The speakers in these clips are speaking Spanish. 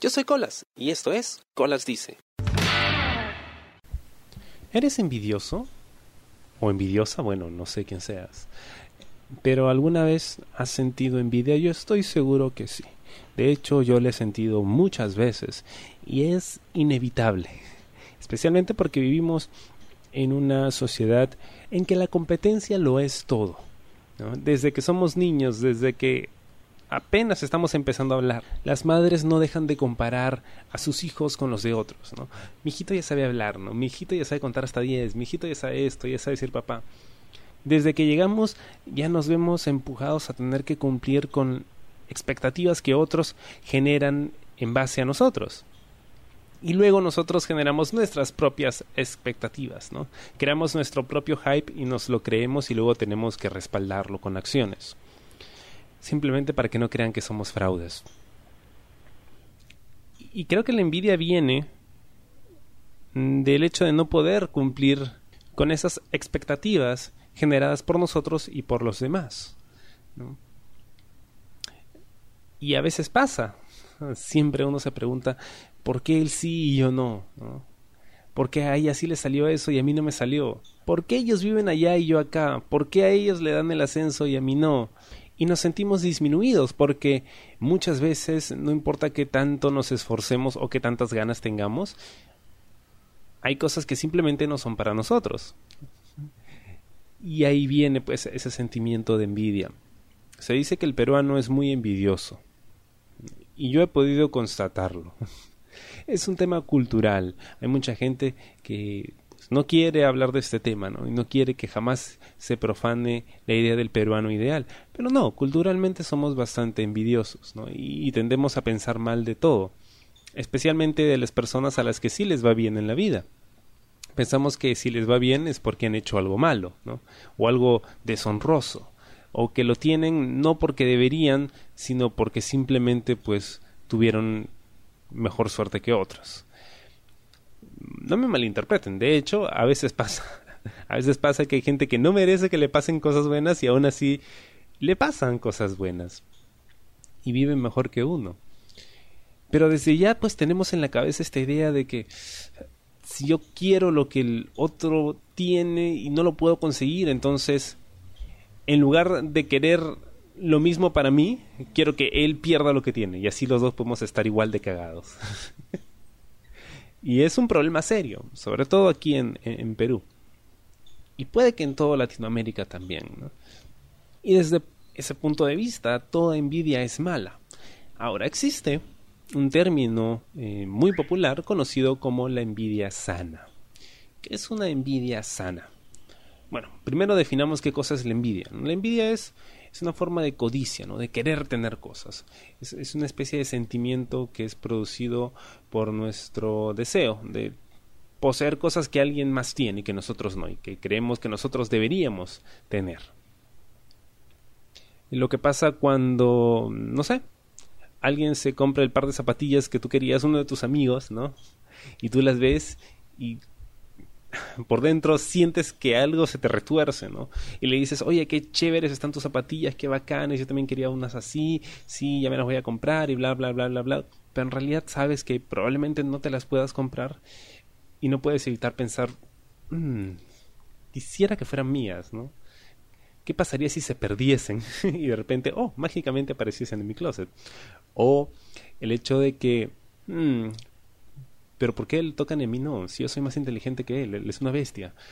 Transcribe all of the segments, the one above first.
Yo soy Colas y esto es Colas Dice. ¿Eres envidioso? ¿O envidiosa? Bueno, no sé quién seas. Pero alguna vez has sentido envidia? Yo estoy seguro que sí. De hecho, yo le he sentido muchas veces y es inevitable, especialmente porque vivimos en una sociedad en que la competencia lo es todo. Desde que somos niños, desde que apenas estamos empezando a hablar, las madres no dejan de comparar a sus hijos con los de otros. ¿no? Mi hijito ya sabe hablar, ¿no? mi hijito ya sabe contar hasta 10, mi hijito ya sabe esto, ya sabe decir papá. Desde que llegamos ya nos vemos empujados a tener que cumplir con expectativas que otros generan en base a nosotros. Y luego nosotros generamos nuestras propias expectativas, ¿no? Creamos nuestro propio hype y nos lo creemos y luego tenemos que respaldarlo con acciones. Simplemente para que no crean que somos fraudes. Y creo que la envidia viene del hecho de no poder cumplir con esas expectativas generadas por nosotros y por los demás. ¿no? Y a veces pasa. Siempre uno se pregunta, ¿por qué él sí y yo no? ¿no? ¿Por qué a ella sí le salió eso y a mí no me salió? ¿Por qué ellos viven allá y yo acá? ¿Por qué a ellos le dan el ascenso y a mí no? Y nos sentimos disminuidos porque muchas veces, no importa qué tanto nos esforcemos o qué tantas ganas tengamos, hay cosas que simplemente no son para nosotros. Y ahí viene pues ese sentimiento de envidia. Se dice que el peruano es muy envidioso y yo he podido constatarlo. es un tema cultural. Hay mucha gente que no quiere hablar de este tema, ¿no? Y no quiere que jamás se profane la idea del peruano ideal. Pero no, culturalmente somos bastante envidiosos, ¿no? Y, tendemos a pensar mal de todo, especialmente de las personas a las que sí les va bien en la vida. Pensamos que si les va bien es porque han hecho algo malo, ¿no? O algo deshonroso o que lo tienen no porque deberían, sino porque simplemente pues tuvieron mejor suerte que otros. No me malinterpreten, de hecho, a veces pasa. A veces pasa que hay gente que no merece que le pasen cosas buenas y aún así le pasan cosas buenas. Y viven mejor que uno. Pero desde ya pues tenemos en la cabeza esta idea de que si yo quiero lo que el otro tiene y no lo puedo conseguir, entonces en lugar de querer lo mismo para mí, quiero que él pierda lo que tiene y así los dos podemos estar igual de cagados. y es un problema serio, sobre todo aquí en, en, Perú. Y puede que en toda Latinoamérica también. ¿no? Y desde ese punto de vista, toda envidia es mala. Ahora existe un término eh, muy popular conocido como la envidia sana. ¿Qué es una envidia sana? Bueno, primero definamos qué cosa es la envidia. La envidia es, es una forma de codicia, ¿no? de querer tener cosas. Es, es, una especie de sentimiento que es producido por nuestro deseo de poseer cosas que alguien más tiene y que nosotros no, y que creemos que nosotros deberíamos tener. Y lo que pasa cuando, no sé, alguien se compra el par de zapatillas que tú querías, uno de tus amigos, ¿no? Y tú las ves y por dentro sientes que algo se te retuerce, ¿no? Y le dices, oye, qué chéveres están tus zapatillas, qué bacanas, yo también quería unas así, sí, ya me las voy a comprar y bla, bla, bla, bla, bla. Pero en realidad sabes que probablemente no te las puedas comprar y no puedes evitar pensar, mmm, quisiera que fueran mías, ¿no? ¿Qué pasaría si se perdiesen y de repente, oh, mágicamente apareciesen en mi closet? O el hecho de que, mmm, pero ¿por qué él tocan en mí? No, si yo soy más inteligente que él, él es una bestia.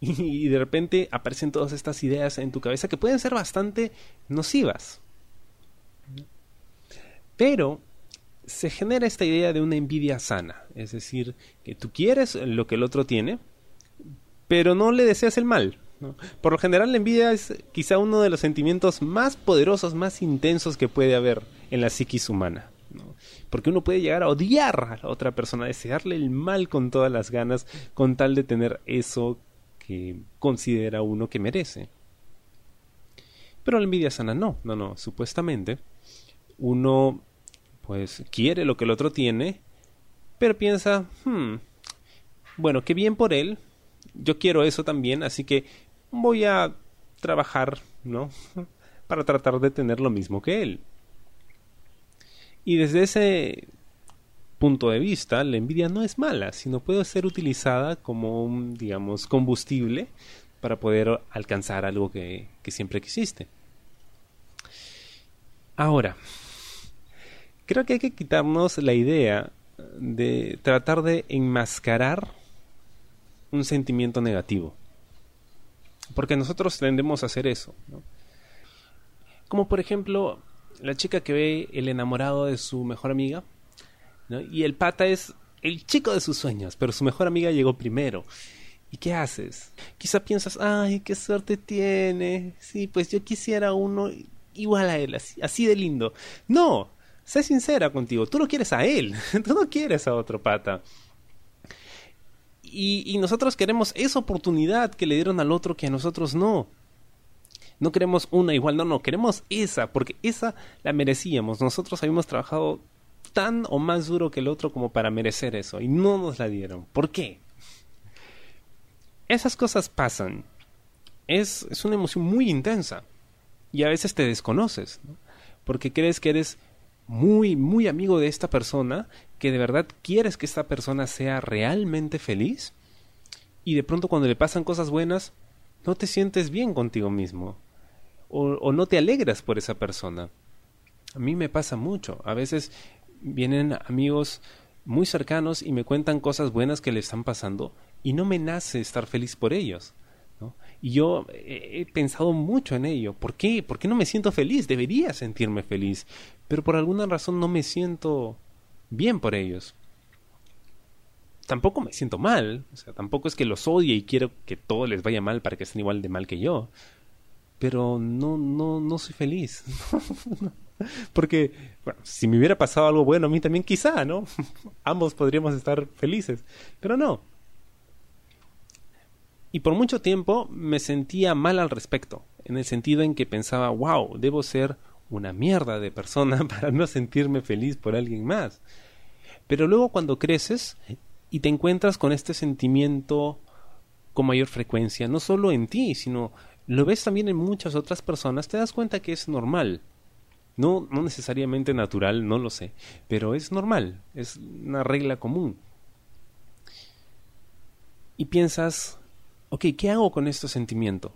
Y, de repente aparecen todas estas ideas en tu cabeza que pueden ser bastante nocivas. Pero se genera esta idea de una envidia sana, es decir, que tú quieres lo que el otro tiene, pero no le deseas el mal. Por lo general la envidia es quizá uno de los sentimientos más poderosos, más intensos que puede haber en la psiquis humana. Porque uno puede llegar a odiar a la otra persona, desearle el mal con todas las ganas, con tal de tener eso que considera uno que merece. Pero la envidia sana no, no, no, supuestamente uno pues quiere lo que el otro tiene, pero piensa, hmm, bueno, qué bien por él, yo quiero eso también, así que voy a trabajar, ¿no? Para tratar de tener lo mismo que él. Y desde ese punto de vista, la envidia no es mala, sino puede ser utilizada como un, digamos, combustible para poder alcanzar algo que, que siempre quisiste. Ahora, creo que hay que quitarnos la idea de tratar de enmascarar un sentimiento negativo. Porque nosotros tendemos a hacer eso. Como por ejemplo, la chica que ve el enamorado de su mejor amiga y el pata es el chico de sus sueños, pero su mejor amiga llegó primero. ¿Y qué haces? Quizá piensas, ay, qué suerte tiene. Sí, pues yo quisiera uno igual a él, así, de lindo. No, sé sincera contigo, tú lo quieres a él, tú no quieres a otro pata. Y, nosotros queremos esa oportunidad que le dieron al otro que a nosotros no. No queremos una igual, no, no, queremos esa, porque esa la merecíamos. Nosotros habíamos trabajado tan o más duro que el otro como para merecer eso y no nos la dieron. ¿Por qué? Esas cosas pasan. Es, es una emoción muy intensa y a veces te desconoces, porque crees que eres muy, muy amigo de esta persona, que de verdad quieres que esta persona sea realmente feliz y de pronto cuando le pasan cosas buenas, no te sientes bien contigo mismo o, no te alegras por esa persona. A mí me pasa mucho. A veces vienen amigos muy cercanos y me cuentan cosas buenas que le están pasando y no me nace estar feliz por ellos. Y yo he, pensado mucho en ello. ¿Por qué? ¿Por qué no me siento feliz? Debería sentirme feliz, pero por alguna razón no me siento bien por ellos. Tampoco me siento mal, o sea, tampoco es que los odie y quiero que todo les vaya mal para que estén igual de mal que yo. Pero no, no, no soy feliz. Porque, bueno, si me hubiera pasado algo bueno a mí también quizá, ¿no? Ambos podríamos estar felices, pero no. Y por mucho tiempo me sentía mal al respecto, en el sentido en que pensaba, wow, debo ser una mierda de persona para no sentirme feliz por alguien más. Pero luego cuando creces y te encuentras con este sentimiento con mayor frecuencia, no solo en ti, sino lo ves también en muchas otras personas, te das cuenta que es normal. No, no necesariamente natural, no lo sé, pero es normal, es una regla común. Y piensas, ok, ¿qué hago con este sentimiento?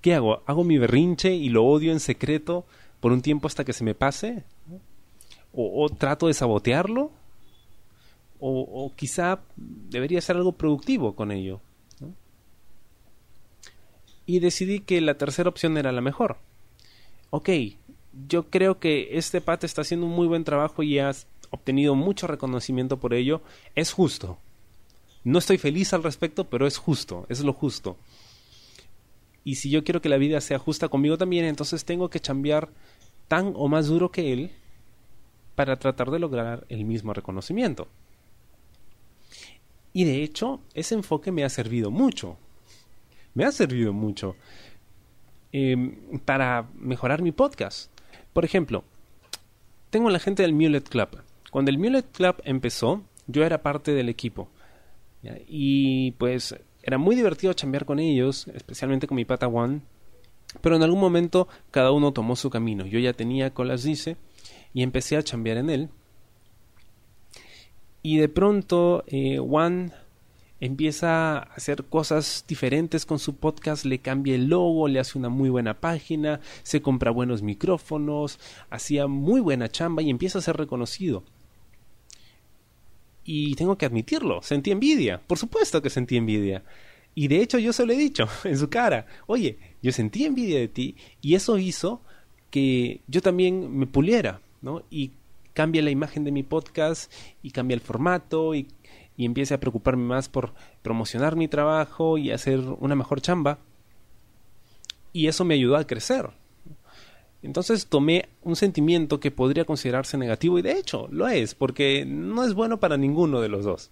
¿Qué hago? ¿Hago mi berrinche y lo odio en secreto por un tiempo hasta que se me pase? ¿O, trato de sabotearlo? O, o, quizá debería hacer algo productivo con ello. Y decidí que la tercera opción era la mejor. Ok, yo creo que este pata está haciendo un muy buen trabajo y has obtenido mucho reconocimiento por ello. Es justo. No estoy feliz al respecto, pero es justo, es lo justo. Y si yo quiero que la vida sea justa conmigo también, entonces tengo que cambiar tan o más duro que él para tratar de lograr el mismo reconocimiento. Y de hecho, ese enfoque me ha servido mucho. Me ha servido mucho em, para mejorar mi podcast. Por ejemplo, tengo la gente del Mulet Club. Cuando el Mulet Club empezó, yo era parte del equipo. Y pues era muy divertido chambear con ellos, especialmente con mi pata One. Pero en algún momento cada uno tomó su camino. Yo ya tenía colas dice y empecé a chambear en él. Y de pronto eh, Juan empieza a hacer cosas diferentes con su podcast, le cambia el logo, le hace una muy buena página, se compra buenos micrófonos, hacía muy buena chamba y empieza a ser reconocido. Y tengo que admitirlo, sentí envidia, por supuesto que sentí envidia. Y de hecho yo se lo he dicho en su cara, oye, yo sentí envidia de ti y eso hizo que yo también me puliera, ¿no? Y cambia la imagen de mi podcast y cambia el formato y y empiece a preocuparme más por promocionar mi trabajo y hacer una mejor chamba. Y eso me ayudó a crecer. Entonces tomé un sentimiento que podría considerarse negativo y de hecho lo es, porque no es bueno para ninguno de los dos.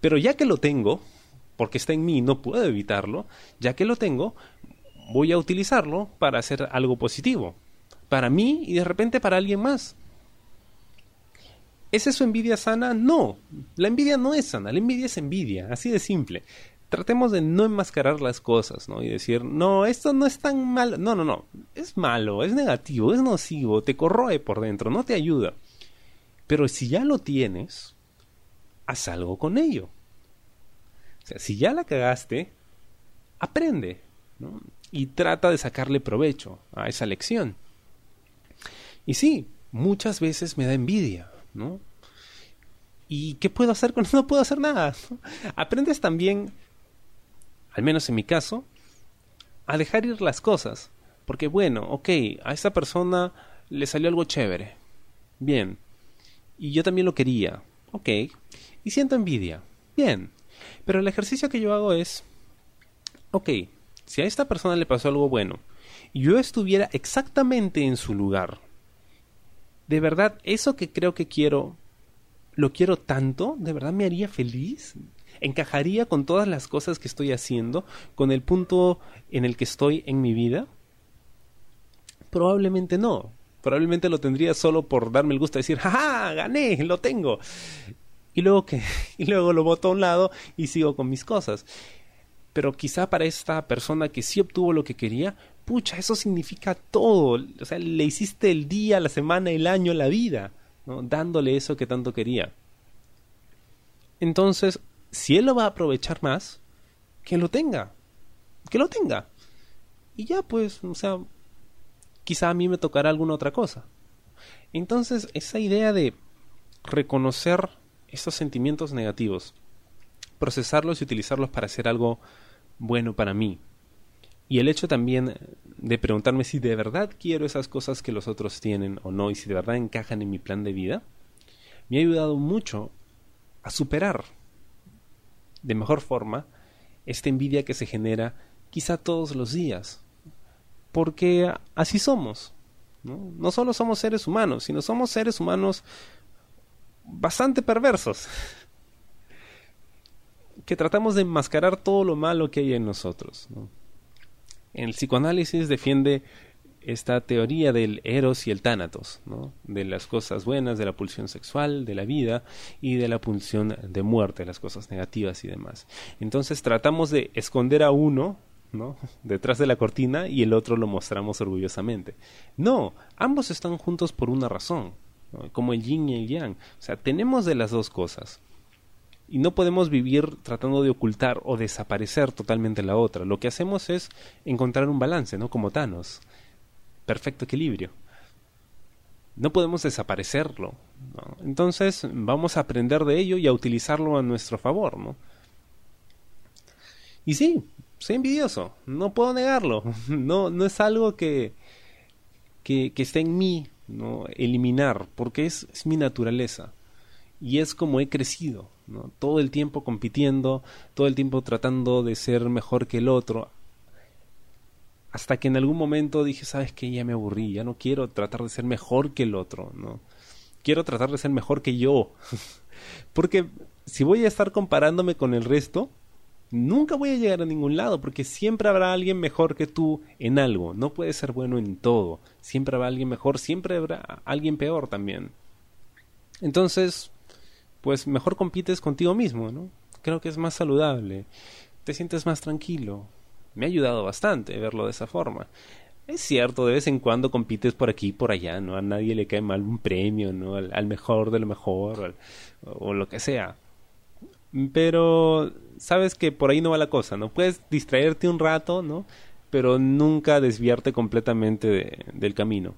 Pero ya que lo tengo, porque está en mí, no puedo evitarlo, ya que lo tengo, voy a utilizarlo para hacer algo positivo. Para mí y de repente para alguien más. ¿Es eso envidia sana? No, la envidia no es sana, la envidia es envidia, así de simple. tratemos de no enmascarar las cosas, ¿no? Y decir, no, esto no es tan malo. No, no, no. Es malo, es negativo, es nocivo, te corroe por dentro, no te ayuda. Pero si ya lo tienes, haz algo con ello. O sea, si ya la cagaste, aprende, ¿no? Y trata de sacarle provecho a esa lección. Y sí, muchas veces me da envidia, ¿no? ¿Y qué puedo hacer con No puedo hacer nada. Aprendes también al menos en mi caso, a dejar ir las cosas. Porque bueno, ok, a esa persona le salió algo chévere. Bien. Y yo también lo quería. Ok. Y siento envidia. Bien. Pero el ejercicio que yo hago es, ok, si a esta persona le pasó algo bueno y yo estuviera exactamente en su lugar, ¿de verdad eso que creo que quiero, lo quiero tanto? ¿De verdad me haría feliz? ¿Encajaría con todas las cosas que estoy haciendo? ¿Con el punto en el que estoy en mi vida? Probablemente no. Probablemente lo tendría solo por darme el gusto de decir, ¡ja! ¡Gané! ¡Lo tengo! Y luego que, y luego lo boto a un lado y sigo con mis cosas. Pero quizá para esta persona que sí obtuvo lo que quería, pucha, eso significa todo. O sea, le hiciste el día, la semana, el año, la vida, ¿no? dándole eso que tanto quería. Entonces, si él lo va a aprovechar más, que lo tenga. Que lo tenga. Y ya, pues, o sea, quizá a mí me tocará alguna otra cosa. Entonces, esa idea de reconocer estos sentimientos negativos, procesarlos y utilizarlos para hacer algo bueno para mí. Y el hecho también de preguntarme si de verdad quiero esas cosas que los otros tienen o no y si de verdad encajan en mi plan de vida, me ha ayudado mucho a superar de mejor forma esta envidia que se genera quizá todos los días. Porque así somos. ¿no? no solo somos seres humanos, sino somos seres humanos bastante perversos. que tratamos de enmascarar todo lo malo que hay en nosotros. El psicoanálisis defiende esta teoría del eros y el tánatos, ¿no? de las cosas buenas, de la pulsión sexual, de la vida y de la pulsión de muerte, las cosas negativas y demás. Entonces tratamos de esconder a uno ¿no? detrás de la cortina y el otro lo mostramos orgullosamente. No, ambos están juntos por una razón, como el yin y el yang. O sea, tenemos de las dos cosas. Y no podemos vivir tratando de ocultar o desaparecer totalmente la otra. Lo que hacemos es encontrar un balance, ¿no? Como Thanos perfecto equilibrio. No podemos desaparecerlo. Entonces vamos a aprender de ello y a utilizarlo a nuestro favor. ¿no? Y sí, soy envidioso, no puedo negarlo. No, no es algo que, que, que esté en mí ¿no? eliminar, porque es, es mi naturaleza. Y es como he crecido, ¿no? todo el tiempo compitiendo, todo el tiempo tratando de ser mejor que el otro, hasta que en algún momento dije, sabes que ya me aburrí, ya no quiero tratar de ser mejor que el otro, ¿no? Quiero tratar de ser mejor que yo. porque si voy a estar comparándome con el resto, nunca voy a llegar a ningún lado, porque siempre habrá alguien mejor que tú en algo. No puedes ser bueno en todo. Siempre habrá alguien mejor, siempre habrá alguien peor también. Entonces, pues mejor compites contigo mismo, ¿no? Creo que es más saludable. Te sientes más tranquilo, me ha ayudado bastante verlo de esa forma. Es cierto, de vez en cuando compites por aquí y por allá, ¿no? A nadie le cae mal un premio, ¿no? Al, mejor de lo mejor, o, lo que sea. Pero sabes que por ahí no va la cosa, ¿no? Puedes distraerte un rato, ¿no? Pero nunca desviarte completamente del camino.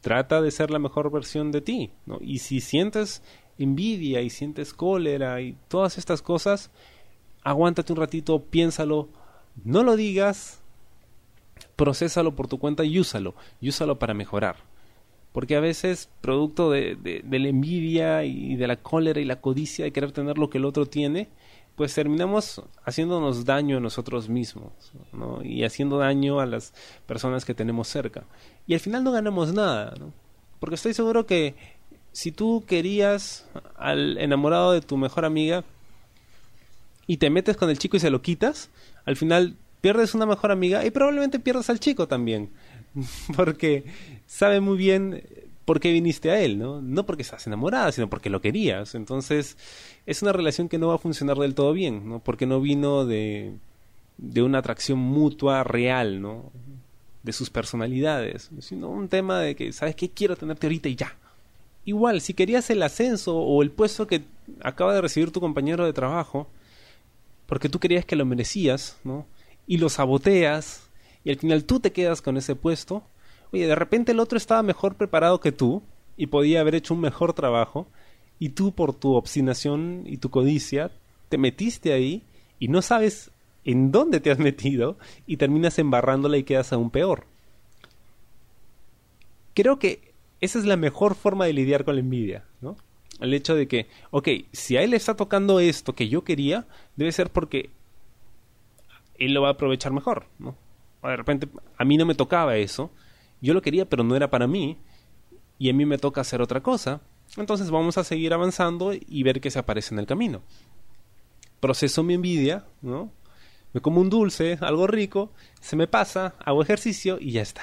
Trata de ser la mejor versión de ti, ¿no? Y si sientes envidia y sientes cólera y todas estas cosas, aguántate un ratito, piénsalo, no lo digas, procésalo por tu cuenta y úsalo, y úsalo para mejorar. Porque a veces, producto de, la envidia y de la cólera y la codicia de querer tener lo que el otro tiene, pues terminamos haciéndonos daño a nosotros mismos ¿no? y haciendo daño a las personas que tenemos cerca. Y al final no ganamos nada, ¿no? porque estoy seguro que si tú querías al enamorado de tu mejor amiga y te metes con el chico y se lo quitas, al final pierdes una mejor amiga y probablemente pierdas al chico también. Porque sabe muy bien por qué viniste a él, ¿no? No porque estás enamorada, sino porque lo querías. Entonces, es una relación que no va a funcionar del todo bien, ¿no? Porque no vino de, de una atracción mutua real, ¿no? De sus personalidades, sino un tema de que, ¿sabes qué? Quiero tenerte ahorita y ya. Igual, si querías el ascenso o el puesto que acaba de recibir tu compañero de trabajo, porque tú querías que lo merecías, ¿no? Y lo saboteas, y al final tú te quedas con ese puesto, oye, de repente el otro estaba mejor preparado que tú y podía haber hecho un mejor trabajo, y tú por tu obstinación y tu codicia te metiste ahí y no sabes en dónde te has metido y terminas embarrándola y quedas aún peor. Creo que esa es la mejor forma de lidiar con la envidia, ¿no? El hecho de que, ok, si a él le está tocando esto que yo quería, debe ser porque él lo va a aprovechar mejor, ¿no? De repente, a mí no me tocaba eso, yo lo quería, pero no era para mí, y a mí me toca hacer otra cosa, entonces vamos a seguir avanzando y ver qué se aparece en el camino. Proceso mi envidia, ¿no? Me como un dulce, algo rico, se me pasa, hago ejercicio y ya está.